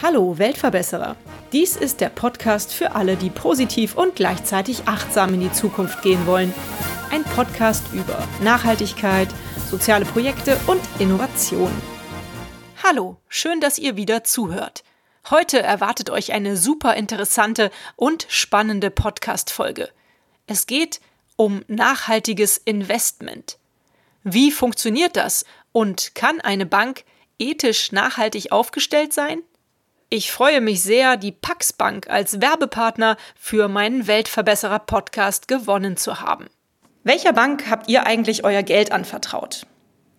Hallo Weltverbesserer. Dies ist der Podcast für alle, die positiv und gleichzeitig achtsam in die Zukunft gehen wollen. Ein Podcast über Nachhaltigkeit, soziale Projekte und Innovation. Hallo, schön, dass ihr wieder zuhört. Heute erwartet euch eine super interessante und spannende Podcast-Folge. Es geht um nachhaltiges Investment. Wie funktioniert das und kann eine Bank ethisch nachhaltig aufgestellt sein? Ich freue mich sehr, die Pax Bank als Werbepartner für meinen Weltverbesserer Podcast gewonnen zu haben. Welcher Bank habt ihr eigentlich euer Geld anvertraut?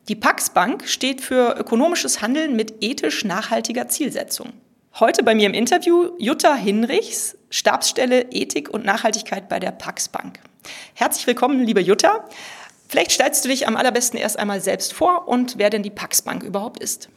Die Pax Bank steht für ökonomisches Handeln mit ethisch nachhaltiger Zielsetzung. Heute bei mir im Interview Jutta Hinrichs, Stabsstelle Ethik und Nachhaltigkeit bei der Pax Bank. Herzlich willkommen, liebe Jutta. Vielleicht stellst du dich am allerbesten erst einmal selbst vor und wer denn die Pax Bank überhaupt ist.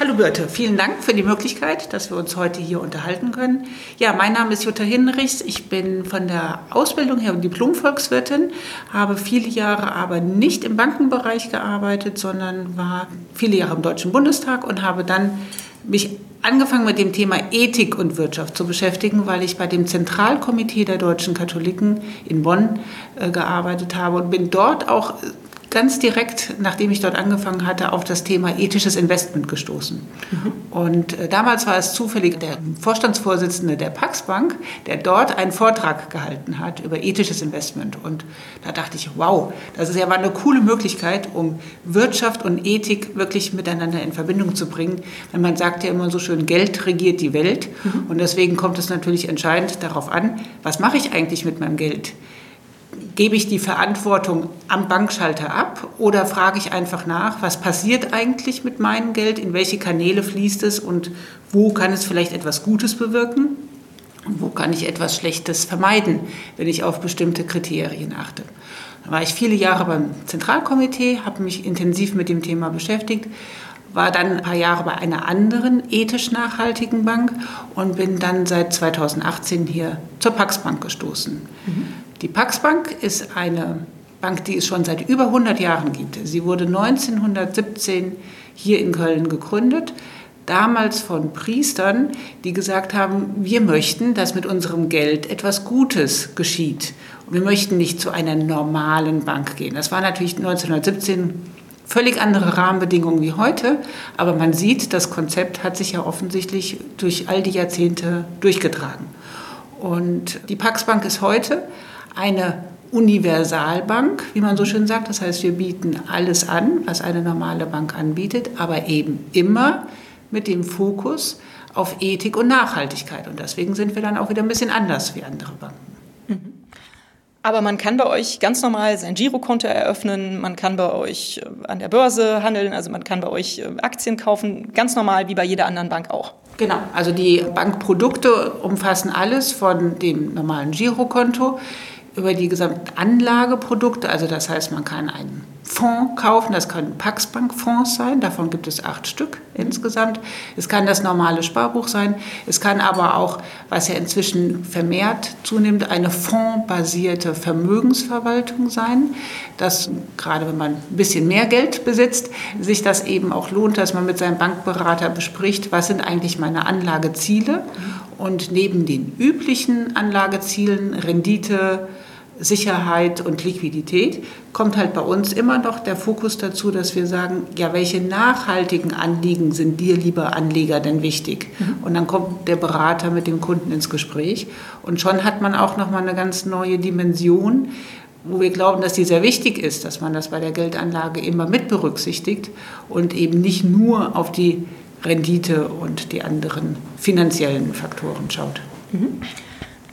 Hallo Birte, vielen Dank für die Möglichkeit, dass wir uns heute hier unterhalten können. Ja, mein Name ist Jutta Hinrichs. Ich bin von der Ausbildung her Diplom-Volkswirtin, habe viele Jahre aber nicht im Bankenbereich gearbeitet, sondern war viele Jahre im Deutschen Bundestag und habe dann mich angefangen mit dem Thema Ethik und Wirtschaft zu beschäftigen, weil ich bei dem Zentralkomitee der deutschen Katholiken in Bonn äh, gearbeitet habe und bin dort auch ganz direkt, nachdem ich dort angefangen hatte, auf das Thema ethisches Investment gestoßen. Mhm. Und äh, damals war es zufällig der Vorstandsvorsitzende der Pax Bank, der dort einen Vortrag gehalten hat über ethisches Investment. Und da dachte ich, wow, das ist ja mal eine coole Möglichkeit, um Wirtschaft und Ethik wirklich miteinander in Verbindung zu bringen. Denn man sagt ja immer so schön, Geld regiert die Welt. Mhm. Und deswegen kommt es natürlich entscheidend darauf an, was mache ich eigentlich mit meinem Geld? Gebe ich die Verantwortung am Bankschalter ab oder frage ich einfach nach, was passiert eigentlich mit meinem Geld, in welche Kanäle fließt es und wo kann es vielleicht etwas Gutes bewirken und wo kann ich etwas Schlechtes vermeiden, wenn ich auf bestimmte Kriterien achte. Da war ich viele Jahre beim Zentralkomitee, habe mich intensiv mit dem Thema beschäftigt war dann ein paar Jahre bei einer anderen ethisch nachhaltigen Bank und bin dann seit 2018 hier zur Pax Bank gestoßen. Mhm. Die Pax Bank ist eine Bank, die es schon seit über 100 Jahren gibt. Sie wurde 1917 hier in Köln gegründet, damals von Priestern, die gesagt haben, wir möchten, dass mit unserem Geld etwas Gutes geschieht. Wir möchten nicht zu einer normalen Bank gehen. Das war natürlich 1917 völlig andere Rahmenbedingungen wie heute, aber man sieht, das Konzept hat sich ja offensichtlich durch all die Jahrzehnte durchgetragen. Und die Pax Bank ist heute eine Universalbank, wie man so schön sagt. Das heißt, wir bieten alles an, was eine normale Bank anbietet, aber eben immer mit dem Fokus auf Ethik und Nachhaltigkeit. Und deswegen sind wir dann auch wieder ein bisschen anders wie andere Banken. Mhm. Aber man kann bei euch ganz normal sein Girokonto eröffnen, man kann bei euch äh, an der Börse handeln, also man kann bei euch äh, Aktien kaufen, ganz normal wie bei jeder anderen Bank auch. Genau, also die Bankprodukte umfassen alles von dem normalen Girokonto über die gesamten Anlageprodukte. Also das heißt, man kann einen Fonds kaufen, das können Paxbank-Fonds sein, davon gibt es acht Stück insgesamt. Es kann das normale Sparbuch sein, es kann aber auch, was ja inzwischen vermehrt zunimmt, eine fondsbasierte Vermögensverwaltung sein, dass gerade wenn man ein bisschen mehr Geld besitzt, sich das eben auch lohnt, dass man mit seinem Bankberater bespricht, was sind eigentlich meine Anlageziele und neben den üblichen Anlagezielen, Rendite, Sicherheit und Liquidität, kommt halt bei uns immer noch der Fokus dazu, dass wir sagen, ja, welche nachhaltigen Anliegen sind dir, lieber Anleger, denn wichtig? Mhm. Und dann kommt der Berater mit dem Kunden ins Gespräch und schon hat man auch noch mal eine ganz neue Dimension, wo wir glauben, dass die sehr wichtig ist, dass man das bei der Geldanlage immer mit berücksichtigt und eben nicht nur auf die Rendite und die anderen finanziellen Faktoren schaut. Mhm.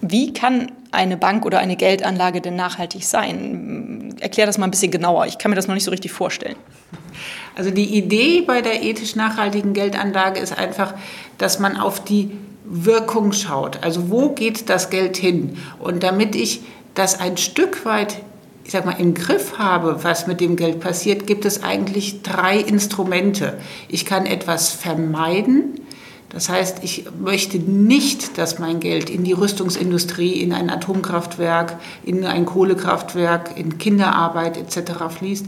Wie kann eine Bank oder eine Geldanlage denn nachhaltig sein? Erklär das mal ein bisschen genauer. Ich kann mir das noch nicht so richtig vorstellen. Also die Idee bei der ethisch nachhaltigen Geldanlage ist einfach, dass man auf die Wirkung schaut. Also wo geht das Geld hin? Und damit ich das ein Stück weit ich sag mal, im Griff habe, was mit dem Geld passiert, gibt es eigentlich drei Instrumente. Ich kann etwas vermeiden, Das heißt, ich möchte nicht, dass mein Geld in die Rüstungsindustrie, in ein Atomkraftwerk, in ein Kohlekraftwerk, in Kinderarbeit etc. fließt.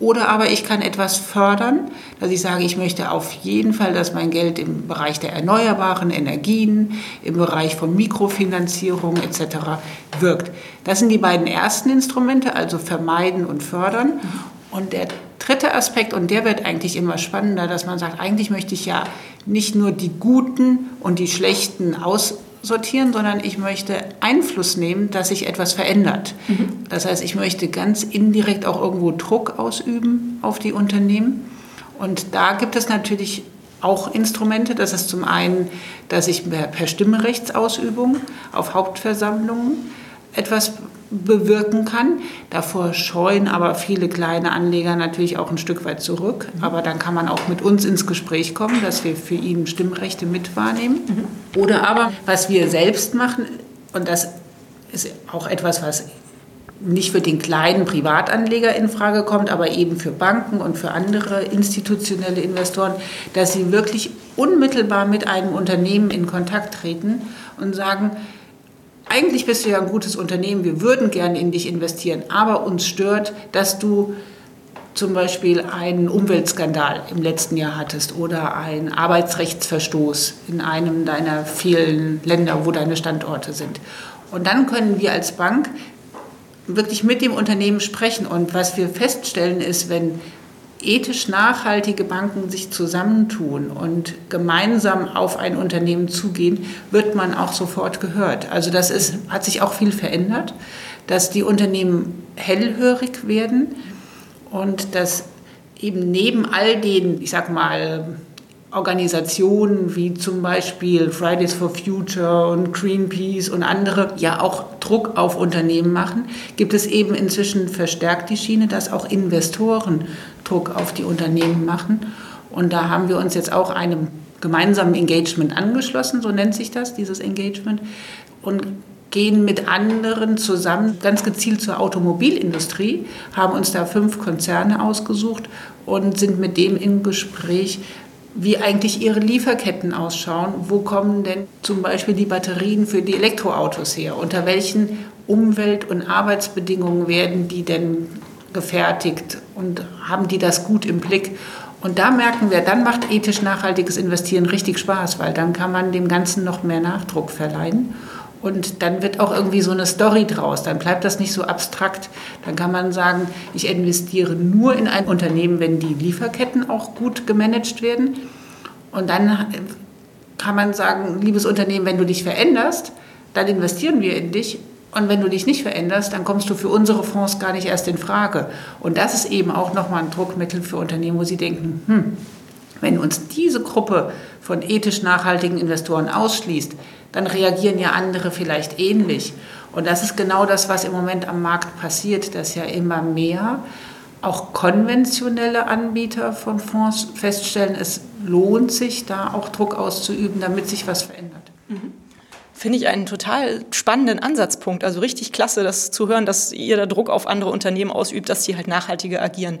Oder aber ich kann etwas fördern, dass ich sage, ich möchte auf jeden Fall, dass mein Geld im Bereich der erneuerbaren Energien, im Bereich von Mikrofinanzierung etc. wirkt. Das sind die beiden ersten Instrumente, also vermeiden und fördern. Und der dritte Aspekt, und der wird eigentlich immer spannender, dass man sagt, eigentlich möchte ich ja nicht nur die Guten und die Schlechten aussortieren, sondern ich möchte Einfluss nehmen, dass sich etwas verändert. Mhm. Das heißt, ich möchte ganz indirekt auch irgendwo Druck ausüben auf die Unternehmen. Und da gibt es natürlich auch Instrumente. Das ist zum einen, dass ich per Stimmrechtsausübung auf Hauptversammlungen etwas bewirken kann. Davor scheuen aber viele kleine Anleger natürlich auch ein Stück weit zurück. Mhm. Aber dann kann man auch mit uns ins Gespräch kommen, dass wir für ihn Stimmrechte mit wahrnehmen. Mhm. Oder aber, was wir selbst machen, und das ist auch etwas, was nicht für den kleinen Privatanleger in Frage kommt, aber eben für Banken und für andere institutionelle Investoren, dass sie wirklich unmittelbar mit einem Unternehmen in Kontakt treten und sagen, eigentlich bist du ja ein gutes Unternehmen, wir würden gerne in dich investieren, aber uns stört, dass du zum Beispiel einen Umweltskandal im letzten Jahr hattest oder einen Arbeitsrechtsverstoß in einem deiner vielen Länder, wo deine Standorte sind. Und dann können wir als Bank wirklich mit dem Unternehmen sprechen. Und was wir feststellen ist, wenn ethisch nachhaltige Banken sich zusammentun und gemeinsam auf ein Unternehmen zugehen, wird man auch sofort gehört. Also das ist, hat sich auch viel verändert, dass die Unternehmen hellhörig werden und dass eben neben all den, ich sag mal, Organisationen wie zum Beispiel Fridays for Future und Greenpeace und andere ja auch Druck auf Unternehmen machen, gibt es eben inzwischen verstärkt die Schiene, dass auch Investoren Druck auf die Unternehmen machen. Und da haben wir uns jetzt auch einem gemeinsamen Engagement angeschlossen, so nennt sich das, dieses Engagement, und gehen mit anderen zusammen ganz gezielt zur Automobilindustrie, haben uns da fünf Konzerne ausgesucht und sind mit dem im Gespräch, wie eigentlich ihre Lieferketten ausschauen. Wo kommen denn zum Beispiel die Batterien für die Elektroautos her? Unter welchen Umwelt- und Arbeitsbedingungen werden die denn gefertigt und haben die das gut im Blick? Und da merken wir, dann macht ethisch nachhaltiges Investieren richtig Spaß, weil dann kann man dem Ganzen noch mehr Nachdruck verleihen. Und dann wird auch irgendwie so eine Story draus. Dann bleibt das nicht so abstrakt. Dann kann man sagen, ich investiere nur in ein Unternehmen, wenn die Lieferketten auch gut gemanagt werden. Und dann kann man sagen, liebes Unternehmen, wenn du dich veränderst, dann investieren wir in dich. Und wenn du dich nicht veränderst, dann kommst du für unsere Fonds gar nicht erst in Frage. Und das ist eben auch nochmal ein Druckmittel für Unternehmen, wo sie denken, hm, wenn uns diese Gruppe von ethisch nachhaltigen Investoren ausschließt, dann reagieren ja andere vielleicht ähnlich. Und das ist genau das, was im Moment am Markt passiert, dass ja immer mehr auch konventionelle Anbieter von Fonds feststellen, es lohnt sich, da auch Druck auszuüben, damit sich was verändert. Mhm. Finde ich einen total spannenden Ansatzpunkt. Also richtig klasse, das zu hören, dass ihr da Druck auf andere Unternehmen ausübt, dass sie halt nachhaltiger agieren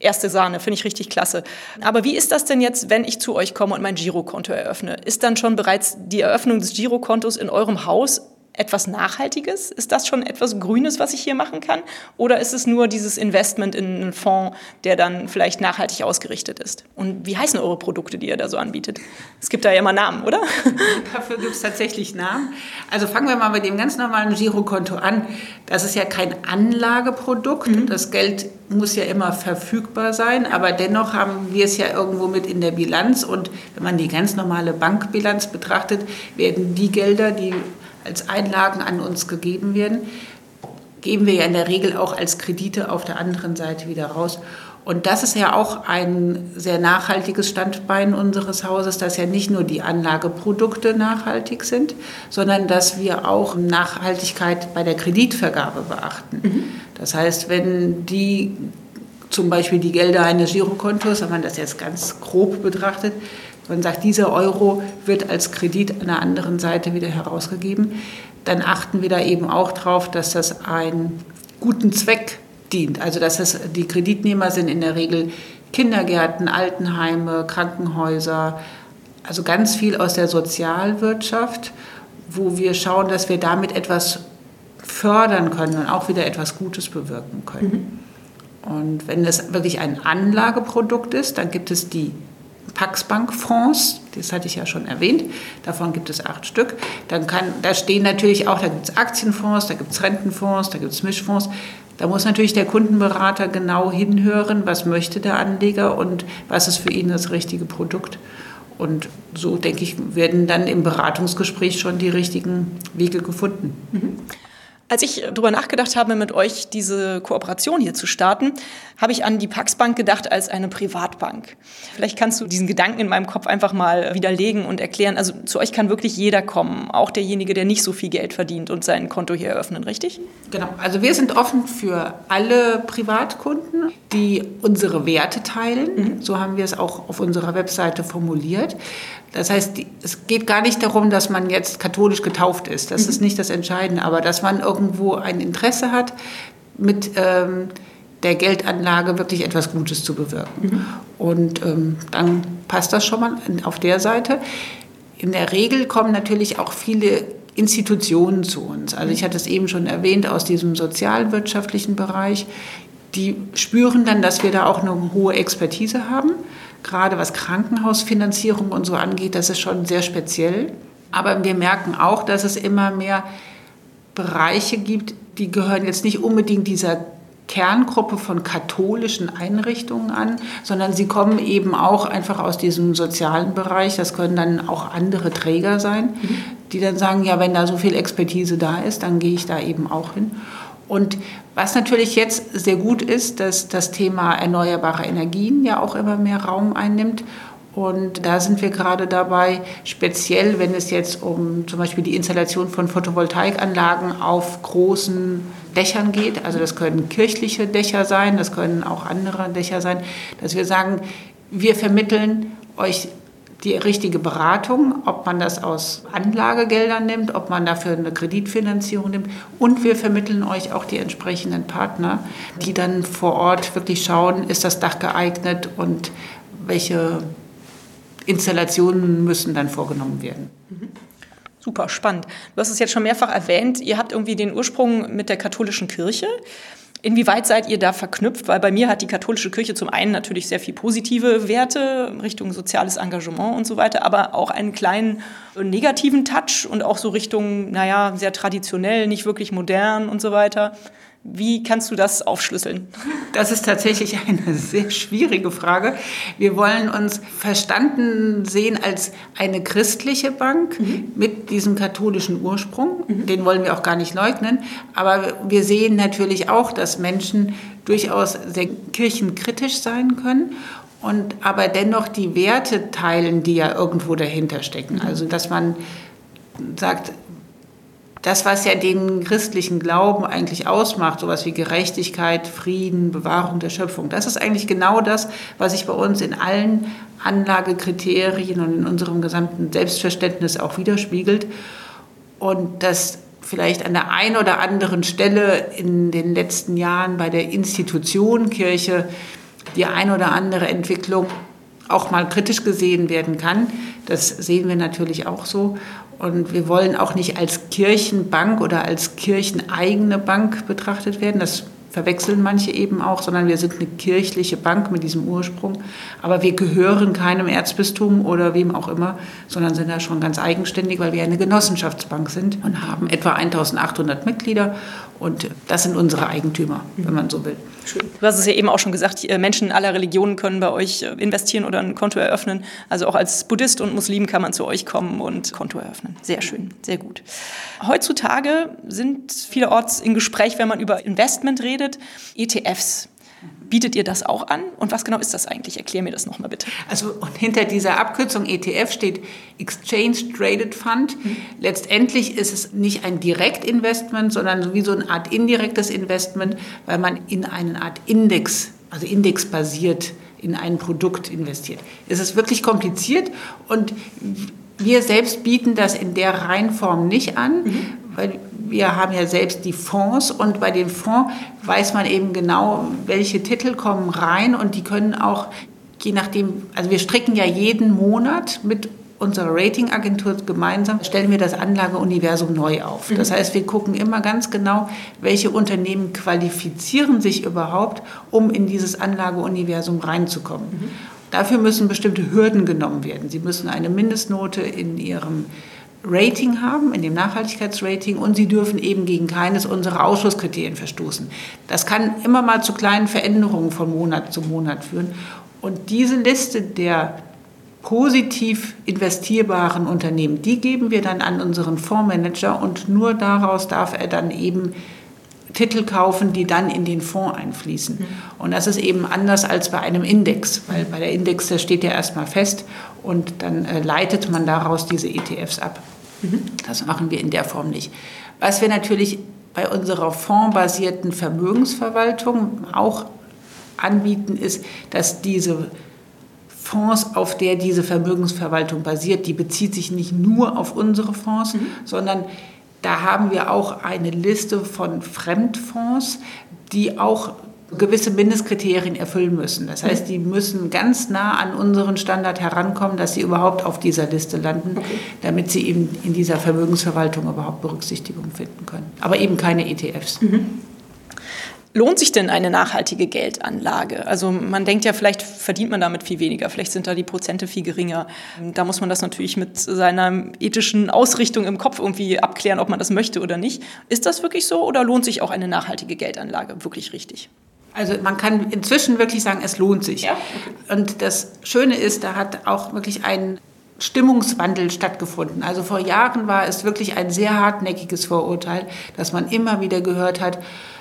erste Sahne, finde ich richtig klasse. Aber wie ist das denn jetzt, wenn ich zu euch komme und mein Girokonto eröffne? Ist dann schon bereits die Eröffnung des Girokontos in eurem Haus etwas Nachhaltiges? Ist das schon etwas Grünes, was ich hier machen kann? Oder ist es nur dieses Investment in einen Fonds, der dann vielleicht nachhaltig ausgerichtet ist? Und wie heißen eure Produkte, die ihr da so anbietet? Es gibt da ja immer Namen, oder? Dafür gibt es tatsächlich Namen. Also fangen wir mal mit dem ganz normalen Girokonto an. Das ist ja kein Anlageprodukt. Mhm. Das Geld muss ja immer verfügbar sein, aber dennoch haben wir es ja irgendwo mit in der Bilanz. Und wenn man die ganz normale Bankbilanz betrachtet, werden die Gelder, die als Einlagen an uns gegeben werden, geben wir ja in der Regel auch als Kredite auf der anderen Seite wieder raus. Und das ist ja auch ein sehr nachhaltiges Standbein unseres Hauses, dass ja nicht nur die Anlageprodukte nachhaltig sind, sondern dass wir auch Nachhaltigkeit bei der Kreditvergabe beachten. Mhm. Das heißt, wenn die zum Beispiel die Gelder eines Girokontos, wenn man das jetzt ganz grob betrachtet, man sagt, dieser Euro wird als Kredit an der anderen Seite wieder herausgegeben, dann achten wir da eben auch darauf, dass das einen guten Zweck dient. Also dass das, die Kreditnehmer sind in der Regel Kindergärten, Altenheime, Krankenhäuser, also ganz viel aus der Sozialwirtschaft, wo wir schauen, dass wir damit etwas fördern können und auch wieder etwas Gutes bewirken können. Mhm. Und wenn es wirklich ein Anlageprodukt ist, dann gibt es die Paxbank-Fonds, das hatte ich ja schon erwähnt, davon gibt es acht Stück. Dann kann, da stehen natürlich auch, da gibt es Aktienfonds, da gibt es Rentenfonds, da gibt es Mischfonds. Da muss natürlich der Kundenberater genau hinhören, was möchte der Anleger und was ist für ihn das richtige Produkt. Und so, denke ich, werden dann im Beratungsgespräch schon die richtigen Wege gefunden. Mhm. Als ich darüber nachgedacht habe, mit euch diese Kooperation hier zu starten, habe ich an die Pax Bank gedacht als eine Privatbank. Vielleicht kannst du diesen Gedanken in meinem Kopf einfach mal widerlegen und erklären. Also zu euch kann wirklich jeder kommen, auch derjenige, der nicht so viel Geld verdient und sein Konto hier eröffnen, richtig? Genau. Also wir sind offen für alle Privatkunden, die unsere Werte teilen. Mhm. So haben wir es auch auf unserer Webseite formuliert. Das heißt, es geht gar nicht darum, dass man jetzt katholisch getauft ist. Das mhm. ist nicht das Entscheidende, aber dass man irgendwo ein Interesse hat, mit ähm, der Geldanlage wirklich etwas Gutes zu bewirken. Mhm. Und ähm, dann passt das schon mal auf der Seite. In der Regel kommen natürlich auch viele Institutionen zu uns. Also ich hatte es eben schon erwähnt aus diesem sozialwirtschaftlichen Bereich. Die spüren dann, dass wir da auch eine hohe Expertise haben gerade was Krankenhausfinanzierung und so angeht, das ist schon sehr speziell. Aber wir merken auch, dass es immer mehr Bereiche gibt, die gehören jetzt nicht unbedingt dieser Kerngruppe von katholischen Einrichtungen an, sondern sie kommen eben auch einfach aus diesem sozialen Bereich. Das können dann auch andere Träger sein, mhm. die dann sagen, ja, wenn da so viel Expertise da ist, dann gehe ich da eben auch hin. Und was natürlich jetzt sehr gut ist, dass das Thema erneuerbare Energien ja auch immer mehr Raum einnimmt. Und da sind wir gerade dabei, speziell wenn es jetzt um zum Beispiel die Installation von Photovoltaikanlagen auf großen Dächern geht, also das können kirchliche Dächer sein, das können auch andere Dächer sein, dass wir sagen, wir vermitteln euch die richtige Beratung, ob man das aus Anlagegeldern nimmt, ob man dafür eine Kreditfinanzierung nimmt. Und wir vermitteln euch auch die entsprechenden Partner, die dann vor Ort wirklich schauen, ist das Dach geeignet und welche Installationen müssen dann vorgenommen werden. Mhm. Super spannend. Du hast es jetzt schon mehrfach erwähnt, ihr habt irgendwie den Ursprung mit der katholischen Kirche. Inwieweit seid ihr da verknüpft? Weil bei mir hat die katholische Kirche zum einen natürlich sehr viel positive Werte Richtung soziales Engagement und so weiter, aber auch einen kleinen negativen Touch und auch so Richtung, naja, sehr traditionell, nicht wirklich modern und so weiter. Wie kannst du das aufschlüsseln? Das ist tatsächlich eine sehr schwierige Frage. Wir wollen uns verstanden sehen als eine christliche Bank mhm. mit diesem katholischen Ursprung. Mhm. Den wollen wir auch gar nicht leugnen. Aber wir sehen natürlich auch, dass Menschen durchaus sehr kirchenkritisch sein können und aber dennoch die Werte teilen, die ja irgendwo dahinter stecken. Mhm. Also dass man sagt, das, was ja den christlichen Glauben eigentlich ausmacht, sowas wie Gerechtigkeit, Frieden, Bewahrung der Schöpfung, das ist eigentlich genau das, was sich bei uns in allen Anlagekriterien und in unserem gesamten Selbstverständnis auch widerspiegelt. Und das vielleicht an der einen oder anderen Stelle in den letzten Jahren bei der Institution Kirche die ein oder andere Entwicklung auch mal kritisch gesehen werden kann. Das sehen wir natürlich auch so. Und wir wollen auch nicht als Kirchenbank oder als kircheneigene Bank betrachtet werden. Das verwechseln manche eben auch, sondern wir sind eine kirchliche Bank mit diesem Ursprung. Aber wir gehören keinem Erzbistum oder wem auch immer, sondern sind da schon ganz eigenständig, weil wir eine Genossenschaftsbank sind und haben etwa 1800 Mitglieder. Und das sind unsere Eigentümer, wenn man so will. Schön. Du hast es ja eben auch schon gesagt, Menschen aller Religionen können bei euch äh, investieren oder ein Konto eröffnen. Also auch als Buddhist und Muslim kann man zu euch kommen und Konto eröffnen. Sehr schön, sehr gut. Heutzutage sind vielerorts in Gespräch, wenn man über Investment redet, ETFs. Bietet ihr das auch an? Und was genau ist das eigentlich? Erklär mir das nochmal bitte. Also und hinter dieser Abkürzung ETF steht Exchange Traded Fund. Mhm. Letztendlich ist es nicht ein Direktinvestment, sondern wie so eine Art indirektes Investment, weil man in eine Art Index, also indexbasiert in ein Produkt investiert. Es ist wirklich kompliziert und wir selbst bieten das in der Reihenform nicht an, mhm. Weil wir haben ja selbst die Fonds und bei den Fonds weiß man eben genau, welche Titel kommen rein und die können auch, je nachdem, also wir stricken ja jeden Monat mit unserer Ratingagentur gemeinsam stellen wir das Anlageuniversum neu auf. Das heißt, wir gucken immer ganz genau, welche Unternehmen qualifizieren sich überhaupt, um in dieses Anlageuniversum reinzukommen. Mhm. Dafür müssen bestimmte Hürden genommen werden. Sie müssen eine Mindestnote in ihrem Rating haben, in dem Nachhaltigkeitsrating, und sie dürfen eben gegen keines unserer Ausschlusskriterien verstoßen. Das kann immer mal zu kleinen Veränderungen von Monat zu Monat führen. Und diese Liste der positiv investierbaren Unternehmen, die geben wir dann an unseren Fondsmanager und nur daraus darf er dann eben Titel kaufen, die dann in den Fonds einfließen. Mhm. Und das ist eben anders als bei einem Index, weil bei der Index, der steht ja erstmal fest und dann äh, leitet man daraus diese ETFs ab. Mhm. Das machen wir in der Form nicht. Was wir natürlich bei unserer fondsbasierten Vermögensverwaltung auch anbieten, ist, dass diese Fonds, auf der diese Vermögensverwaltung basiert, die bezieht sich nicht nur auf unsere Fonds, mhm. sondern da haben wir auch eine Liste von Fremdfonds, die auch gewisse Mindestkriterien erfüllen müssen. Das heißt, die müssen ganz nah an unseren Standard herankommen, dass sie überhaupt auf dieser Liste landen, okay. damit sie eben in dieser Vermögensverwaltung überhaupt Berücksichtigung finden können. Aber eben keine ETFs. Mhm. Lohnt sich denn eine nachhaltige Geldanlage? Also man denkt ja, vielleicht verdient man damit viel weniger, vielleicht sind da die Prozente viel geringer. Da muss man das natürlich mit seiner ethischen Ausrichtung im Kopf irgendwie abklären, ob man das möchte oder nicht. Ist das wirklich so oder lohnt sich auch eine nachhaltige Geldanlage wirklich richtig? Also man kann inzwischen wirklich sagen, es lohnt sich. Ja? Okay. Und das Schöne ist, da hat auch wirklich ein Stimmungswandel stattgefunden. Also vor Jahren war es wirklich ein sehr hartnäckiges Vorurteil, dass man immer wieder gehört hat,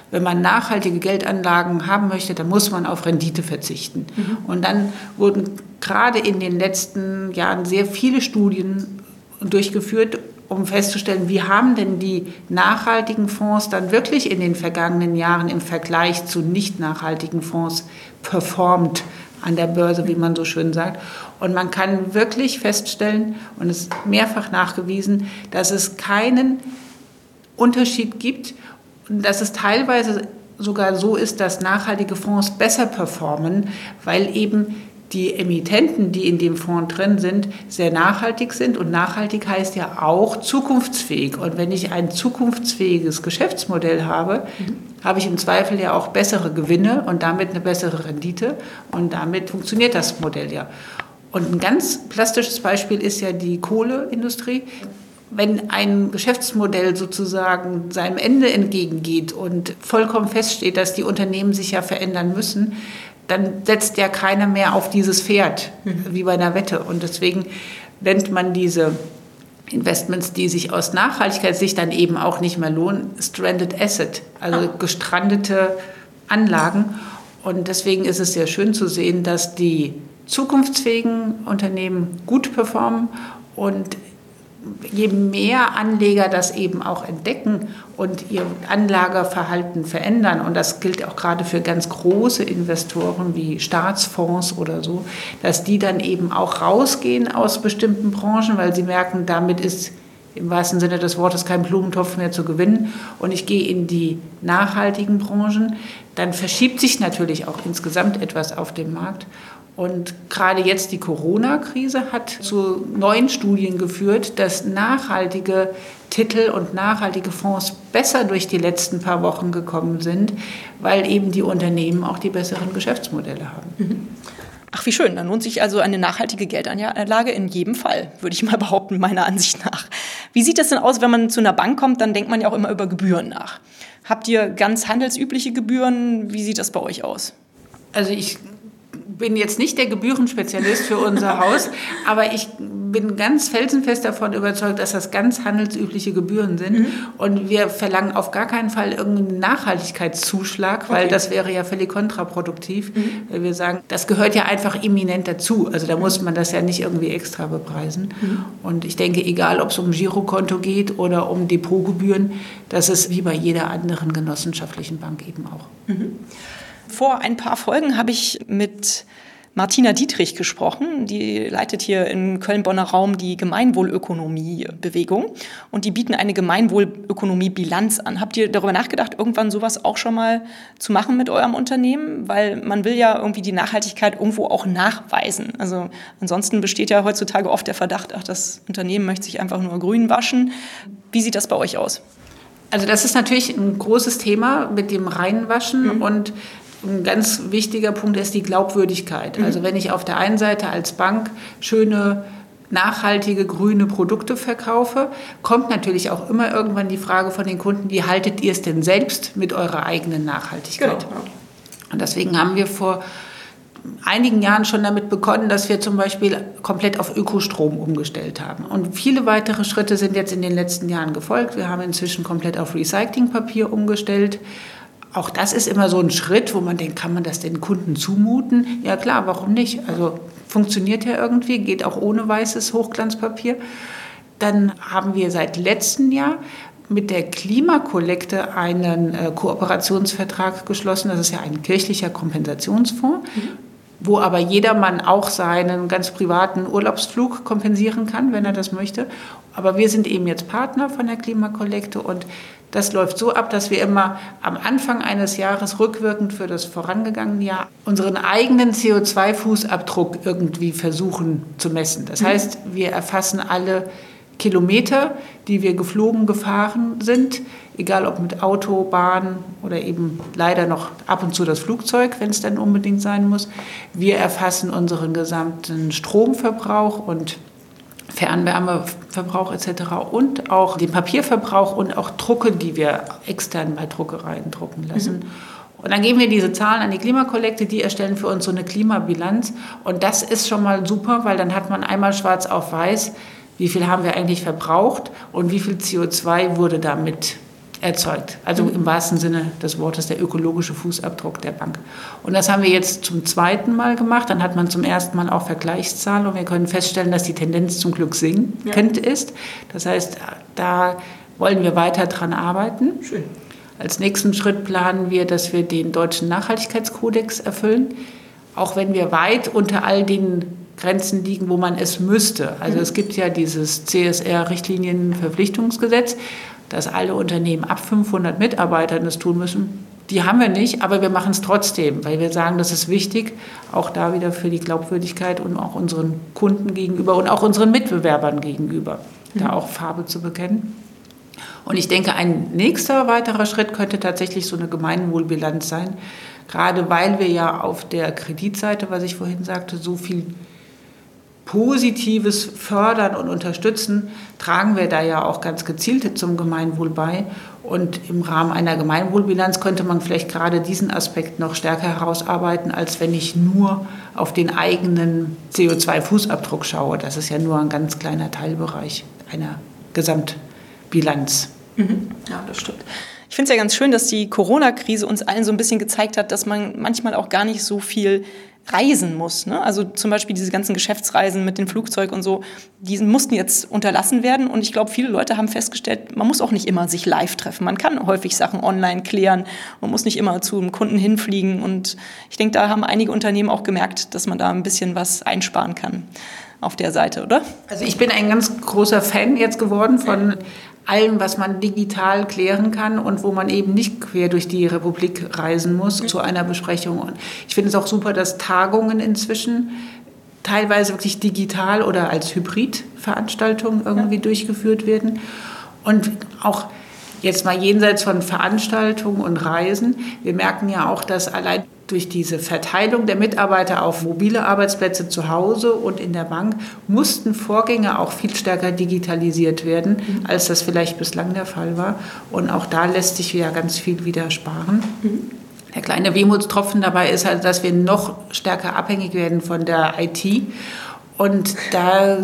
wenn man nachhaltige Geldanlagen haben möchte, dann muss man auf Rendite verzichten. Mhm. Und dann wurden gerade in den letzten Jahren sehr viele Studien durchgeführt, um festzustellen, wie haben denn die nachhaltigen Fonds dann wirklich in den vergangenen Jahren im Vergleich zu nicht nachhaltigen Fonds performt an der Börse, wie man so schön sagt. Und man kann wirklich feststellen, und es ist mehrfach nachgewiesen, dass es keinen Unterschied gibt dass es teilweise sogar so ist, dass nachhaltige Fonds besser performen, weil eben die Emittenten, die in dem Fonds drin sind, sehr nachhaltig sind. Und nachhaltig heißt ja auch zukunftsfähig. Und wenn ich ein zukunftsfähiges Geschäftsmodell habe, mhm. habe ich im Zweifel ja auch bessere Gewinne und damit eine bessere Rendite. Und damit funktioniert das Modell ja. Und ein ganz plastisches Beispiel ist ja die Kohleindustrie wenn ein Geschäftsmodell sozusagen seinem Ende entgegengeht und vollkommen feststeht, dass die Unternehmen sich ja verändern müssen, dann setzt ja keiner mehr auf dieses Pferd, mhm. wie bei einer Wette. Und deswegen nennt man diese Investments, die sich aus Nachhaltigkeitssicht dann eben auch nicht mehr lohnen, Stranded Asset, also ah. gestrandete Anlagen. Und deswegen ist es sehr schön zu sehen, dass die zukunftsfähigen Unternehmen gut performen und je mehr Anleger das eben auch entdecken und ihr Anlageverhalten verändern, und das gilt auch gerade für ganz große Investoren wie Staatsfonds oder so, dass die dann eben auch rausgehen aus bestimmten Branchen, weil sie merken, damit ist im wahrsten Sinne des Wortes kein Blumentopf mehr zu gewinnen und ich gehe in die nachhaltigen Branchen, dann verschiebt sich natürlich auch insgesamt etwas auf dem Markt. Und gerade jetzt die Corona-Krise hat zu neuen Studien geführt, dass nachhaltige Titel und nachhaltige Fonds besser durch die letzten paar Wochen gekommen sind, weil eben die Unternehmen auch die besseren Geschäftsmodelle haben. Mhm. Ach, wie schön. Dann lohnt sich also eine nachhaltige Geldanlage in jedem Fall, würde ich mal behaupten, meiner Ansicht nach. Wie sieht das denn aus, wenn man zu einer Bank kommt? Dann denkt man ja auch immer über Gebühren nach. Habt ihr ganz handelsübliche Gebühren? Wie sieht das bei euch aus? Also ich bin jetzt nicht der Gebührenspezialist für unser Haus, aber ich bin ganz felsenfest davon überzeugt, dass das ganz handelsübliche Gebühren sind. Mhm. Und wir verlangen auf gar keinen Fall irgendeinen Nachhaltigkeitszuschlag, weil okay. das wäre ja völlig kontraproduktiv. Mhm. Weil wir sagen, das gehört ja einfach eminent dazu. Also da muss man das ja nicht irgendwie extra bepreisen. Mhm. Und ich denke, egal ob es um Girokonto geht oder um Depotgebühren, das ist wie bei jeder anderen genossenschaftlichen Bank eben auch. Vor ein paar Folgen habe ich mit Martina Dietrich gesprochen. Die leitet hier in Köln-Bonner Raum die Gemeinwohlökonomie-Bewegung und die bieten eine Gemeinwohlökonomie-Bilanz an. Habt ihr darüber nachgedacht, irgendwann sowas auch schon mal zu machen mit eurem Unternehmen? Weil man will ja irgendwie die Nachhaltigkeit irgendwo auch nachweisen. Also ansonsten besteht ja heutzutage oft der Verdacht, ach, das Unternehmen möchte sich einfach nur grün waschen. Wie sieht das bei euch aus? Also das ist natürlich ein großes Thema mit dem Reinwaschen mhm. und ein ganz wichtiger Punkt ist die Glaubwürdigkeit. Mhm. Also wenn ich auf der einen Seite als Bank schöne nachhaltige grüne Produkte verkaufe, kommt natürlich auch immer irgendwann die Frage von den Kunden, wie haltet ihr es denn selbst mit eurer eigenen Nachhaltigkeit? Genau. Und deswegen haben wir vor einigen Jahren schon damit begonnen, dass wir zum Beispiel komplett auf Ökostrom umgestellt haben. Und viele weitere Schritte sind jetzt in den letzten Jahren gefolgt. Wir haben inzwischen komplett auf Recyclingpapier umgestellt auch das ist immer so ein Schritt, wo man denkt, kann man das den Kunden zumuten? Ja klar, warum nicht? Also funktioniert ja irgendwie, geht auch ohne weißes Hochglanzpapier. Dann haben wir seit letztem Jahr mit der Klimakollekte einen äh, Kooperationsvertrag geschlossen. Das ist ja ein kirchlicher Kompensationsfonds. Mhm wo aber jedermann auch seinen ganz privaten Urlaubsflug kompensieren kann, wenn er das möchte. Aber wir sind eben jetzt Partner von der Klimakollekte und das läuft so ab, dass wir immer am Anfang eines Jahres rückwirkend für das vorangegangene Jahr unseren eigenen CO2-Fußabdruck irgendwie versuchen zu messen. Das mhm. heißt, wir erfassen alle Kilometer, die wir geflogen, gefahren sind, egal ob mit Auto, Bahn oder eben leider noch ab und zu das Flugzeug, wenn es dann unbedingt sein muss. Wir erfassen unseren gesamten Stromverbrauch und Fernwärmeverbrauch etc. und auch den Papierverbrauch und auch Drucke, die wir extern bei Druckereien drucken lassen. Mhm. Und dann geben wir diese Zahlen an die Klimakollekte, die erstellen für uns so eine Klimabilanz. Und das ist schon mal super, weil dann hat man einmal schwarz auf weiß, wie viel haben wir eigentlich verbraucht und wie viel CO2 wurde damit erzeugt. Also im wahrsten Sinne des Wortes der ökologische Fußabdruck der Bank. Und das haben wir jetzt zum zweiten Mal gemacht. Dann hat man zum ersten Mal auch Vergleichszahlen und wir können feststellen, dass die Tendenz zum Glück sinkend ja. ist. Das heißt, da wollen wir weiter dran arbeiten. Schön. Als nächsten Schritt planen wir, dass wir den deutschen Nachhaltigkeitskodex erfüllen, auch wenn wir weit unter all den Grenzen liegen, wo man es müsste. Also mhm. es gibt ja dieses CSR-Richtlinienverpflichtungsgesetz dass alle Unternehmen ab 500 Mitarbeitern das tun müssen. Die haben wir nicht, aber wir machen es trotzdem, weil wir sagen, das ist wichtig, auch da wieder für die Glaubwürdigkeit und auch unseren Kunden gegenüber und auch unseren Mitbewerbern gegenüber, mhm. da auch Farbe zu bekennen. Und ich denke, ein nächster weiterer Schritt könnte tatsächlich so eine Gemeinwohlbilanz sein, gerade weil wir ja auf der Kreditseite, was ich vorhin sagte, so viel Positives fördern und unterstützen, tragen wir da ja auch ganz gezielt zum Gemeinwohl bei. Und im Rahmen einer Gemeinwohlbilanz könnte man vielleicht gerade diesen Aspekt noch stärker herausarbeiten, als wenn ich nur auf den eigenen CO2-Fußabdruck schaue. Das ist ja nur ein ganz kleiner Teilbereich einer Gesamtbilanz. Mhm. Ja, das stimmt. Ich finde es ja ganz schön, dass die Corona-Krise uns allen so ein bisschen gezeigt hat, dass man manchmal auch gar nicht so viel reisen muss. Ne? Also zum Beispiel diese ganzen Geschäftsreisen mit dem Flugzeug und so, die mussten jetzt unterlassen werden. Und ich glaube, viele Leute haben festgestellt, man muss auch nicht immer sich live treffen. Man kann häufig Sachen online klären. Man muss nicht immer zu einem Kunden hinfliegen. Und ich denke, da haben einige Unternehmen auch gemerkt, dass man da ein bisschen was einsparen kann auf der Seite, oder? Also ich bin ein ganz großer Fan jetzt geworden von allem, was man digital klären kann und wo man eben nicht quer durch die Republik reisen muss zu einer Besprechung. Und ich finde es auch super, dass Tagungen inzwischen teilweise wirklich digital oder als Hybridveranstaltungen irgendwie ja. durchgeführt werden. Und auch jetzt mal jenseits von Veranstaltungen und Reisen, wir merken ja auch, dass allein durch diese Verteilung der Mitarbeiter auf mobile Arbeitsplätze zu Hause und in der Bank mussten Vorgänge auch viel stärker digitalisiert werden, mhm. als das vielleicht bislang der Fall war. Und auch da lässt sich ja ganz viel wieder sparen. Mhm. Der kleine Wehmutstropfen dabei ist halt, dass wir noch stärker abhängig werden von der IT. Und da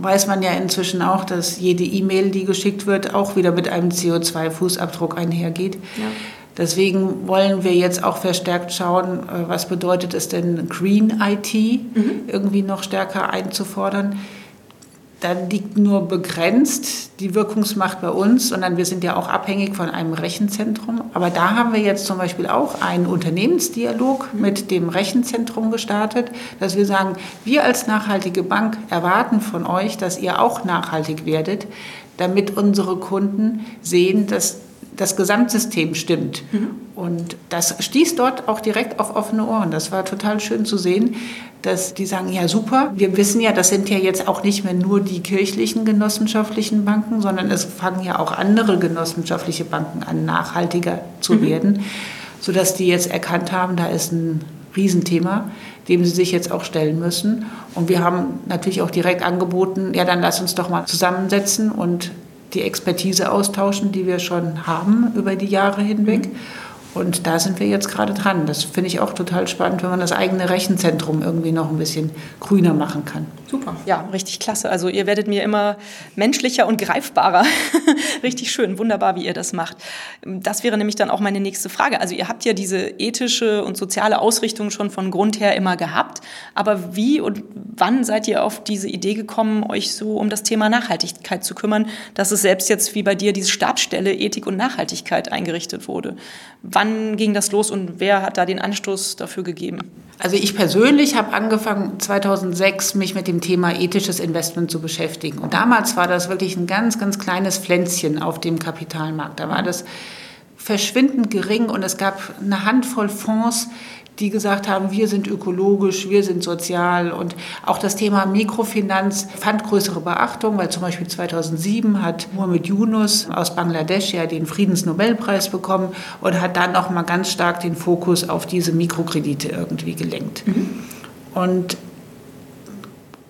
weiß man ja inzwischen auch, dass jede E-Mail, die geschickt wird, auch wieder mit einem CO2-Fußabdruck einhergeht. Ja. Deswegen wollen wir jetzt auch verstärkt schauen, äh, was bedeutet es denn, Green IT mhm. irgendwie noch stärker einzufordern. da liegt nur begrenzt die Wirkungsmacht bei uns, sondern wir sind ja auch abhängig von einem Rechenzentrum. Aber da haben wir jetzt zum Beispiel auch einen Unternehmensdialog mit dem Rechenzentrum gestartet, dass wir sagen, wir als nachhaltige Bank erwarten von euch, dass ihr auch nachhaltig werdet, damit unsere Kunden sehen, dass das Gesamtsystem stimmt. Mhm. Und das stieß dort auch direkt auf offene Ohren. Das war total schön zu sehen, dass die sagen, ja super, wir wissen ja, das sind ja jetzt auch nicht mehr nur die kirchlichen genossenschaftlichen Banken, sondern es fangen ja auch andere genossenschaftliche Banken an, nachhaltiger zu mhm. werden, sodass die jetzt erkannt haben, da ist ein Riesenthema, dem sie sich jetzt auch stellen müssen. Und wir haben natürlich auch direkt angeboten, ja, dann lass uns doch mal zusammensetzen und die Expertise austauschen, die wir schon haben über die Jahre hinweg. Mhm. Und da sind wir jetzt gerade dran. Das finde ich auch total spannend, wenn man das eigene Rechenzentrum irgendwie noch ein bisschen grüner machen kann. Super. Ja, richtig klasse. Also ihr werdet mir immer menschlicher und greifbarer. richtig schön, wunderbar, wie ihr das macht. Das wäre nämlich dann auch meine nächste Frage. Also ihr habt ja diese ethische und soziale Ausrichtung schon von Grund her immer gehabt. Aber wie und wann seid ihr auf diese Idee gekommen, euch so um das Thema Nachhaltigkeit zu kümmern, dass es selbst jetzt wie bei dir diese Stabsstelle Ethik und Nachhaltigkeit eingerichtet wurde? Wann ging das los und wer hat da den Anstoß dafür gegeben? Also ich persönlich habe angefangen 2006 mich mit dem Thema ethisches Investment zu beschäftigen. Und damals war das wirklich ein ganz, ganz kleines Pflänzchen auf dem Kapitalmarkt. Da war das verschwindend gering und es gab eine Handvoll Fonds, die gesagt haben, wir sind ökologisch, wir sind sozial. Und auch das Thema Mikrofinanz fand größere Beachtung, weil zum Beispiel 2007 hat Muhammad Yunus aus Bangladesch ja den Friedensnobelpreis bekommen und hat dann noch mal ganz stark den Fokus auf diese Mikrokredite irgendwie gelenkt. Mhm. Und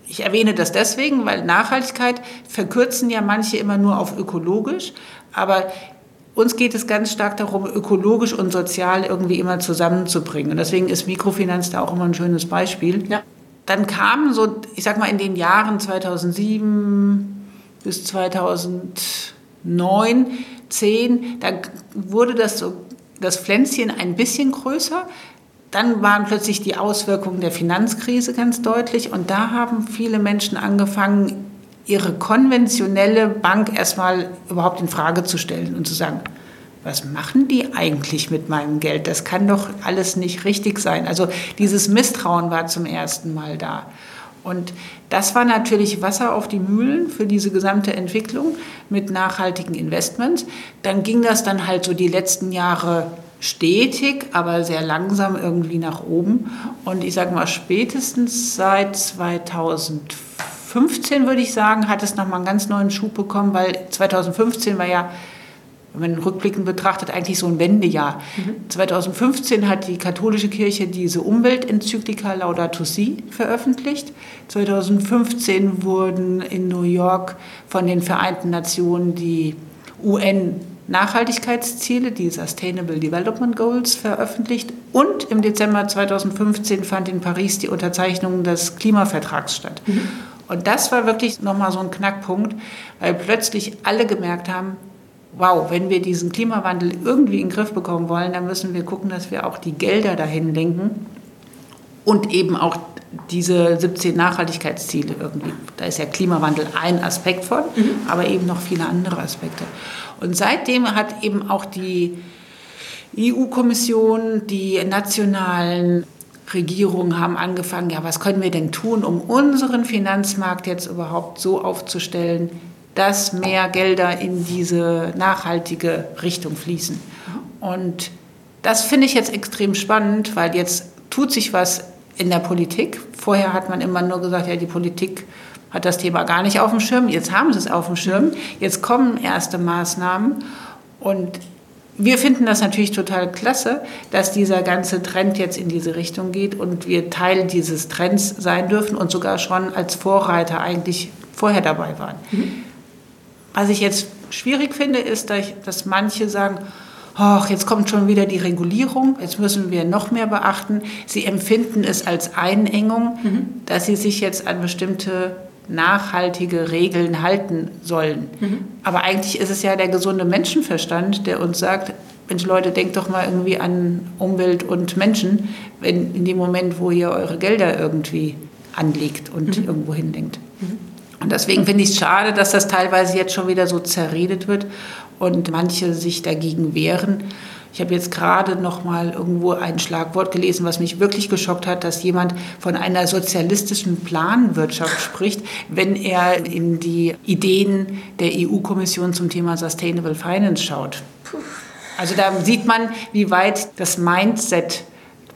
ich erwähne das deswegen, weil Nachhaltigkeit verkürzen ja manche immer nur auf ökologisch, aber uns geht es ganz stark darum, ökologisch und sozial irgendwie immer zusammenzubringen. Und deswegen ist Mikrofinanz da auch immer ein schönes Beispiel. Ja. Dann kam so, ich sag mal, in den Jahren 2007 bis 2009, 10, da wurde das, so, das Pflänzchen ein bisschen größer. Dann waren plötzlich die Auswirkungen der Finanzkrise ganz deutlich und da haben viele Menschen angefangen, ihre konventionelle Bank erstmal überhaupt in Frage zu stellen und zu sagen, was machen die eigentlich mit meinem Geld? Das kann doch alles nicht richtig sein. Also dieses Misstrauen war zum ersten Mal da. Und das war natürlich Wasser auf die Mühlen für diese gesamte Entwicklung mit nachhaltigen Investments. Dann ging das dann halt so die letzten Jahre stetig, aber sehr langsam irgendwie nach oben. Und ich sage mal, spätestens seit 2004 2015, würde ich sagen, hat es nochmal einen ganz neuen Schub bekommen, weil 2015 war ja, wenn man rückblickend betrachtet, eigentlich so ein Wendejahr. Mhm. 2015 hat die katholische Kirche diese Umweltenzyklika Laudato Si veröffentlicht. 2015 wurden in New York von den Vereinten Nationen die UN Nachhaltigkeitsziele, die Sustainable Development Goals, veröffentlicht. Und im Dezember 2015 fand in Paris die Unterzeichnung des Klimavertrags statt. Mhm. Und das war wirklich nochmal so ein Knackpunkt, weil plötzlich alle gemerkt haben, wow, wenn wir diesen Klimawandel irgendwie in den Griff bekommen wollen, dann müssen wir gucken, dass wir auch die Gelder dahin lenken und eben auch diese 17 Nachhaltigkeitsziele irgendwie. Da ist ja Klimawandel ein Aspekt von, mhm. aber eben noch viele andere Aspekte. Und seitdem hat eben auch die EU-Kommission, die nationalen Regierungen haben angefangen, ja, was können wir denn tun, um unseren Finanzmarkt jetzt überhaupt so aufzustellen, dass mehr Gelder in diese nachhaltige Richtung fließen. Und das finde ich jetzt extrem spannend, weil jetzt tut sich was in der Politik. Vorher hat man immer nur gesagt, ja, die Politik hat das Thema gar nicht auf dem Schirm. Jetzt haben sie es auf dem Schirm. Jetzt kommen erste Maßnahmen. Und wir finden das natürlich total klasse, dass dieser ganze Trend jetzt in diese Richtung geht und wir Teil dieses Trends sein dürfen und sogar schon als Vorreiter eigentlich vorher dabei waren. Mhm. Was ich jetzt schwierig finde, ist, dass manche sagen, ach, jetzt kommt schon wieder die Regulierung, jetzt müssen wir noch mehr beachten. Sie empfinden es als Einengung, mhm. dass sie sich jetzt an bestimmte nachhaltige Regeln halten sollen. Mhm. Aber eigentlich ist es ja der gesunde Menschenverstand, der uns sagt, Mensch Leute, denkt doch mal irgendwie an Umwelt und Menschen, wenn in dem Moment, wo ihr eure Gelder irgendwie anlegt und mhm. irgendwo hindenkt. Mhm. Und deswegen finde ich es schade, dass das teilweise jetzt schon wieder so zerredet wird und manche sich dagegen wehren. Ich habe jetzt gerade noch mal irgendwo ein Schlagwort gelesen, was mich wirklich geschockt hat, dass jemand von einer sozialistischen Planwirtschaft spricht, wenn er in die Ideen der EU-Kommission zum Thema Sustainable Finance schaut. Also da sieht man, wie weit das Mindset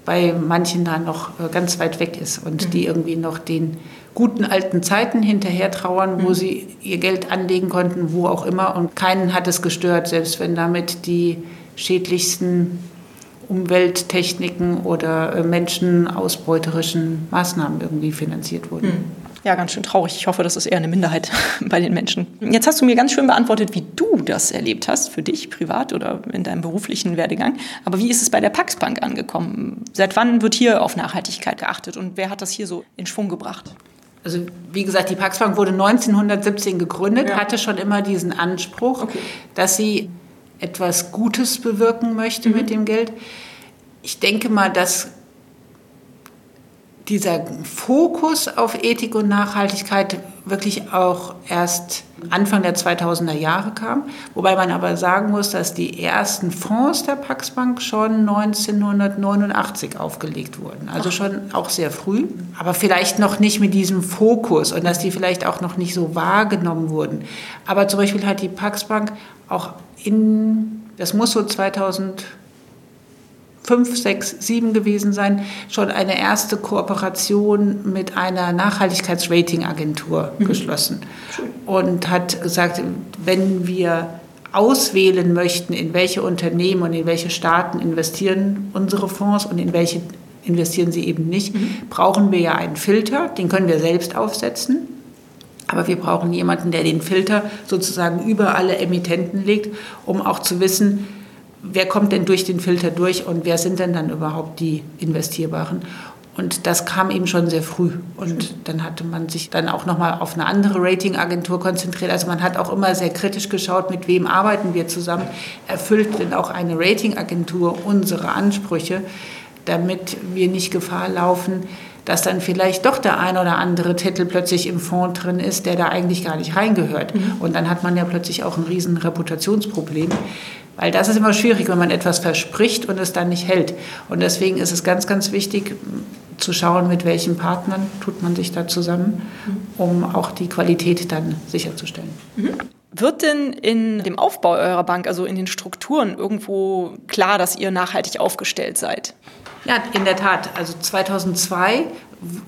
bei manchen da noch äh, ganz weit weg ist und mhm. die irgendwie noch den guten alten Zeiten hinterher trauern, wo mhm. sie ihr Geld anlegen konnten, wo auch immer. Und keinen hat es gestört, selbst wenn damit die schädlichsten Umwelttechniken oder äh, menschenausbeuterischen Maßnahmen irgendwie finanziert wurden. Mhm. Ja, ganz schön traurig. Ich hoffe, das ist eher eine Minderheit bei den Menschen. Jetzt hast du mir ganz schön beantwortet, wie du das erlebt hast, für dich privat oder in deinem beruflichen Werdegang. Aber wie ist es bei der Pax Bank angekommen? Seit wann wird hier auf Nachhaltigkeit geachtet und wer hat das hier so in Schwung gebracht? Also wie gesagt, die Pax Bank wurde 1917 gegründet, ja. hatte schon immer diesen Anspruch, okay. dass sie etwas Gutes bewirken möchte mhm. mit dem Geld. Ich denke mal, dass dieser Fokus auf Ethik und Nachhaltigkeit wirklich auch erst Anfang der 2000er Jahre kam. Wobei man aber sagen muss, dass die ersten Fonds der Pax Bank schon 1989 aufgelegt wurden. Also schon auch sehr früh, aber vielleicht noch nicht mit diesem Fokus und dass die vielleicht auch noch nicht so wahrgenommen wurden. Aber zum Beispiel hat die Pax Bank auch in, das muss so 2000 fünf, sechs, sieben gewesen sein, schon eine erste Kooperation mit einer Nachhaltigkeitsratingagentur mhm. geschlossen und hat gesagt, wenn wir auswählen möchten, in welche Unternehmen und in welche Staaten investieren unsere Fonds und in welche investieren sie eben nicht, mhm. brauchen wir ja einen Filter, den können wir selbst aufsetzen. Aber wir brauchen jemanden, der den Filter sozusagen über alle Emittenten legt, um auch zu wissen, wer kommt denn durch den Filter durch und wer sind denn dann überhaupt die Investierbaren? Und das kam eben schon sehr früh. Und dann hatte man sich dann auch nochmal auf eine andere Ratingagentur konzentriert. Also man hat auch immer sehr kritisch geschaut, mit wem arbeiten wir zusammen. Erfüllt denn auch eine Ratingagentur unsere Ansprüche, damit wir nicht Gefahr laufen, dass dann vielleicht doch der ein oder andere Titel plötzlich im Fonds drin ist, der da eigentlich gar nicht reingehört. Mhm. Und dann hat man ja plötzlich auch ein riesen Reputationsproblem. Weil das ist immer schwierig, wenn man etwas verspricht und es dann nicht hält. Und deswegen ist es ganz, ganz wichtig zu schauen, mit welchen Partnern tut man sich da zusammen, um auch die Qualität dann sicherzustellen. Mhm. Wird denn in dem Aufbau eurer Bank, also in den Strukturen, irgendwo klar, dass ihr nachhaltig aufgestellt seid? Ja, in der Tat. Also 2002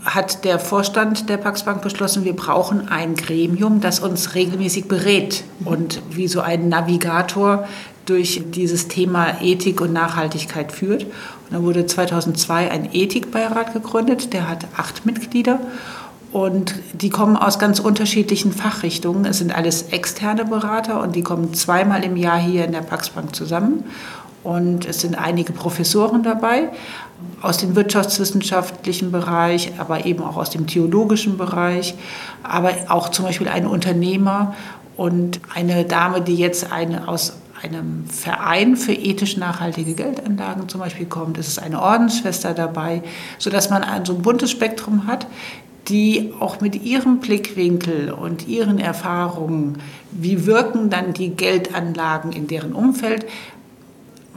hat der Vorstand der Pax Bank beschlossen, wir brauchen ein Gremium, das uns regelmäßig berät und wie so ein Navigator durch dieses Thema Ethik und Nachhaltigkeit führt. Und da wurde 2002 ein Ethikbeirat gegründet, der hat acht Mitglieder und die kommen aus ganz unterschiedlichen Fachrichtungen. Es sind alles externe Berater und die kommen zweimal im Jahr hier in der Pax Bank zusammen. Und es sind einige Professoren dabei aus dem wirtschaftswissenschaftlichen Bereich, aber eben auch aus dem theologischen Bereich, aber auch zum Beispiel ein Unternehmer und eine Dame, die jetzt eine aus einem Verein für ethisch nachhaltige Geldanlagen zum Beispiel kommt. Es ist eine Ordensschwester dabei, sodass man ein so ein buntes Spektrum hat, die auch mit ihrem Blickwinkel und ihren Erfahrungen, wie wirken dann die Geldanlagen in deren Umfeld,